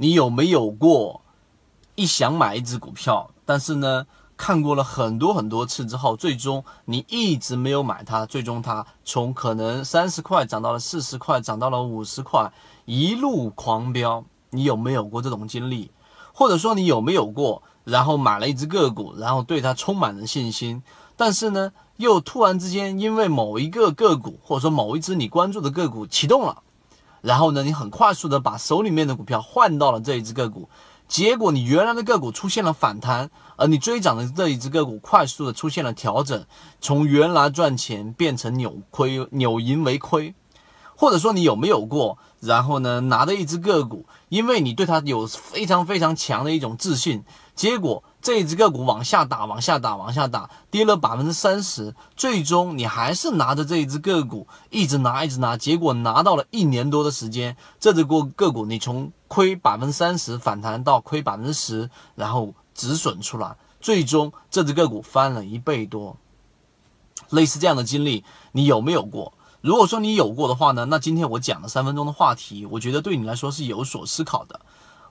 你有没有过一想买一只股票，但是呢，看过了很多很多次之后，最终你一直没有买它，最终它从可能三十块涨到了四十块，涨到了五十块，一路狂飙。你有没有过这种经历？或者说你有没有过，然后买了一只个股，然后对它充满了信心，但是呢，又突然之间因为某一个个股，或者说某一只你关注的个股启动了。然后呢，你很快速的把手里面的股票换到了这一只个股，结果你原来的个股出现了反弹，而你追涨的这一只个股快速的出现了调整，从原来赚钱变成扭亏，扭盈为亏。或者说你有没有过，然后呢拿着一只个股，因为你对它有非常非常强的一种自信，结果这一只个股往下打，往下打，往下打，跌了百分之三十，最终你还是拿着这一只个股一直拿，一直拿，结果拿到了一年多的时间，这只个个股你从亏百分之三十反弹到亏百分之十，然后止损出来，最终这只个股翻了一倍多。类似这样的经历，你有没有过？如果说你有过的话呢，那今天我讲的三分钟的话题，我觉得对你来说是有所思考的。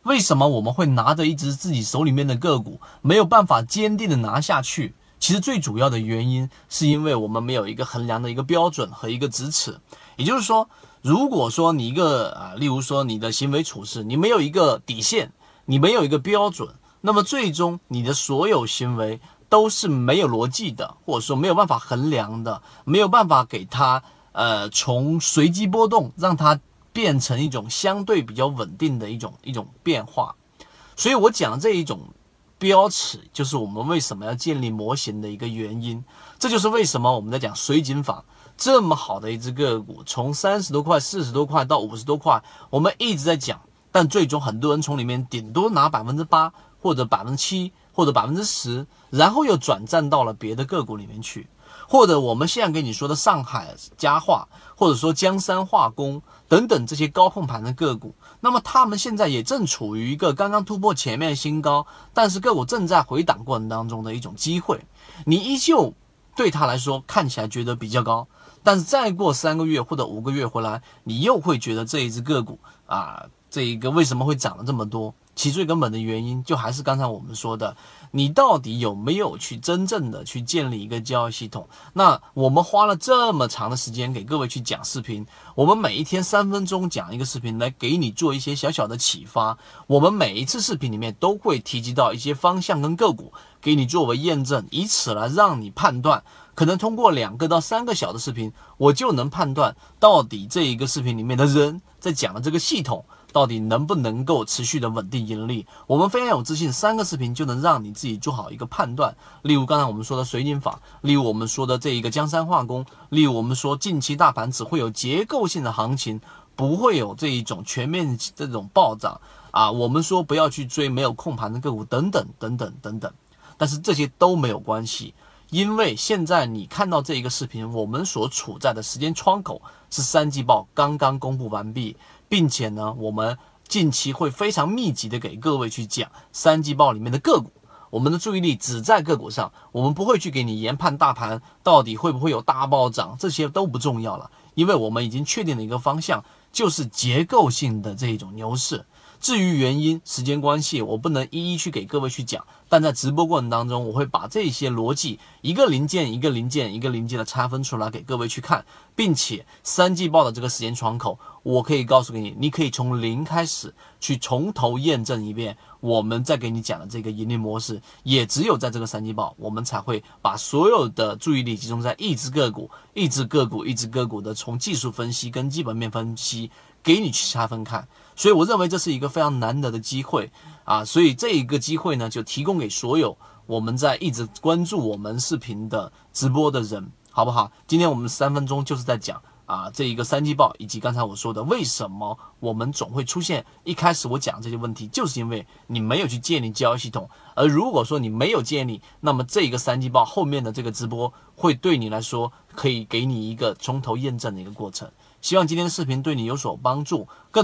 为什么我们会拿着一只自己手里面的个股，没有办法坚定的拿下去？其实最主要的原因是因为我们没有一个衡量的一个标准和一个直尺。也就是说，如果说你一个啊，例如说你的行为处事，你没有一个底线，你没有一个标准，那么最终你的所有行为都是没有逻辑的，或者说没有办法衡量的，没有办法给它。呃，从随机波动让它变成一种相对比较稳定的一种一种变化，所以我讲这一种标尺，就是我们为什么要建立模型的一个原因。这就是为什么我们在讲水井坊这么好的一只个股，从三十多块、四十多块到五十多块，我们一直在讲，但最终很多人从里面顶多拿百分之八或者百分之七或者百分之十，然后又转战到了别的个股里面去。或者我们现在跟你说的上海家化，或者说江山化工等等这些高控盘的个股，那么他们现在也正处于一个刚刚突破前面新高，但是个股正在回档过程当中的一种机会。你依旧对他来说看起来觉得比较高，但是再过三个月或者五个月回来，你又会觉得这一只个股啊，这一个为什么会涨了这么多？其最根本的原因，就还是刚才我们说的，你到底有没有去真正的去建立一个交易系统？那我们花了这么长的时间给各位去讲视频，我们每一天三分钟讲一个视频，来给你做一些小小的启发。我们每一次视频里面都会提及到一些方向跟个股，给你作为验证，以此来让你判断。可能通过两个到三个小的视频，我就能判断到底这一个视频里面的人在讲的这个系统。到底能不能够持续的稳定盈利？我们非常有自信，三个视频就能让你自己做好一个判断。例如刚才我们说的水井法，例如我们说的这一个江山化工，例如我们说近期大盘只会有结构性的行情，不会有这一种全面这种暴涨啊。我们说不要去追没有控盘的个股，等等等等等等。但是这些都没有关系，因为现在你看到这一个视频，我们所处在的时间窗口是三季报刚刚公布完毕。并且呢，我们近期会非常密集的给各位去讲三季报里面的个股，我们的注意力只在个股上，我们不会去给你研判大盘到底会不会有大暴涨，这些都不重要了，因为我们已经确定了一个方向，就是结构性的这种牛市。至于原因，时间关系，我不能一一去给各位去讲。但在直播过程当中，我会把这些逻辑一个零件一个零件一个零件的拆分出来给各位去看，并且三季报的这个时间窗口，我可以告诉给你，你可以从零开始去从头验证一遍。我们再给你讲的这个盈利模式，也只有在这个三季报，我们才会把所有的注意力集中在一只个股、一只个股、一只个股的从技术分析跟基本面分析给你去拆分看。所以我认为这是一个非常难得的机会啊！所以这一个机会呢，就提供给所有我们在一直关注我们视频的直播的人，好不好？今天我们三分钟就是在讲啊，这一个三季报以及刚才我说的为什么我们总会出现一开始我讲这些问题，就是因为你没有去建立交易系统。而如果说你没有建立，那么这一个三季报后面的这个直播会对你来说可以给你一个从头验证的一个过程。希望今天的视频对你有所帮助。更